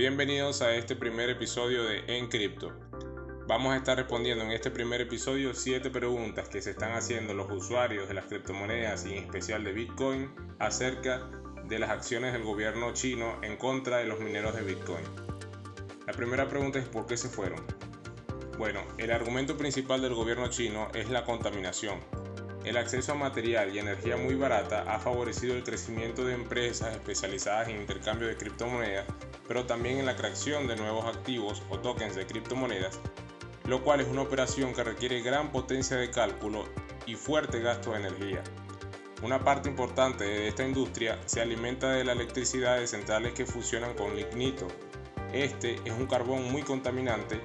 Bienvenidos a este primer episodio de En Cripto. Vamos a estar respondiendo en este primer episodio 7 preguntas que se están haciendo los usuarios de las criptomonedas y en especial de Bitcoin acerca de las acciones del gobierno chino en contra de los mineros de Bitcoin. La primera pregunta es ¿por qué se fueron? Bueno, el argumento principal del gobierno chino es la contaminación. El acceso a material y energía muy barata ha favorecido el crecimiento de empresas especializadas en intercambio de criptomonedas, pero también en la creación de nuevos activos o tokens de criptomonedas, lo cual es una operación que requiere gran potencia de cálculo y fuerte gasto de energía. Una parte importante de esta industria se alimenta de la electricidad de centrales que funcionan con lignito. Este es un carbón muy contaminante,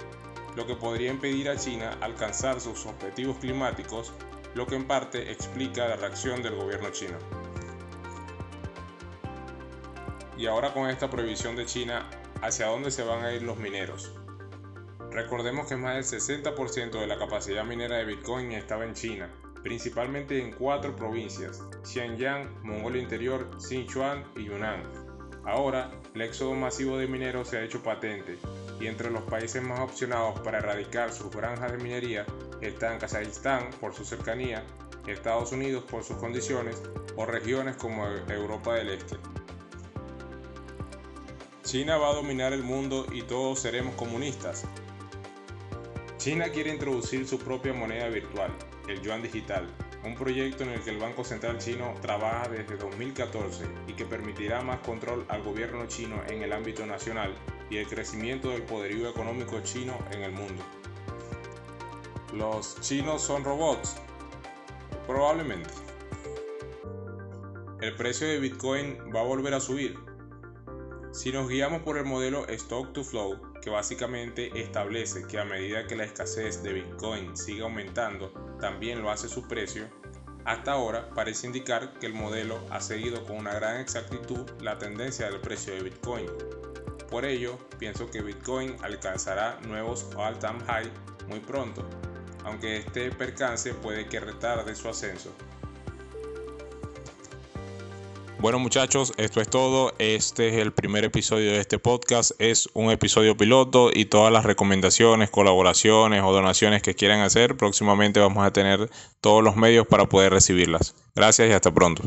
lo que podría impedir a China alcanzar sus objetivos climáticos, lo que en parte explica la reacción del gobierno chino. Y ahora con esta prohibición de China, ¿hacia dónde se van a ir los mineros? Recordemos que más del 60% de la capacidad minera de Bitcoin estaba en China, principalmente en cuatro provincias, Xinjiang, Mongolia Interior, Sichuan y Yunnan. Ahora, el éxodo masivo de mineros se ha hecho patente y entre los países más opcionados para erradicar sus granjas de minería están Kazajistán por su cercanía, Estados Unidos por sus condiciones o regiones como Europa del Este. China va a dominar el mundo y todos seremos comunistas. China quiere introducir su propia moneda virtual, el yuan digital, un proyecto en el que el Banco Central chino trabaja desde 2014 y que permitirá más control al gobierno chino en el ámbito nacional y el crecimiento del poderío económico chino en el mundo. ¿Los chinos son robots? Probablemente. ¿El precio de Bitcoin va a volver a subir? Si nos guiamos por el modelo Stock to Flow, que básicamente establece que a medida que la escasez de Bitcoin siga aumentando, también lo hace su precio, hasta ahora parece indicar que el modelo ha seguido con una gran exactitud la tendencia del precio de Bitcoin. Por ello, pienso que Bitcoin alcanzará nuevos all-time high muy pronto, aunque este percance puede que retarde su ascenso. Bueno muchachos, esto es todo. Este es el primer episodio de este podcast. Es un episodio piloto y todas las recomendaciones, colaboraciones o donaciones que quieran hacer, próximamente vamos a tener todos los medios para poder recibirlas. Gracias y hasta pronto.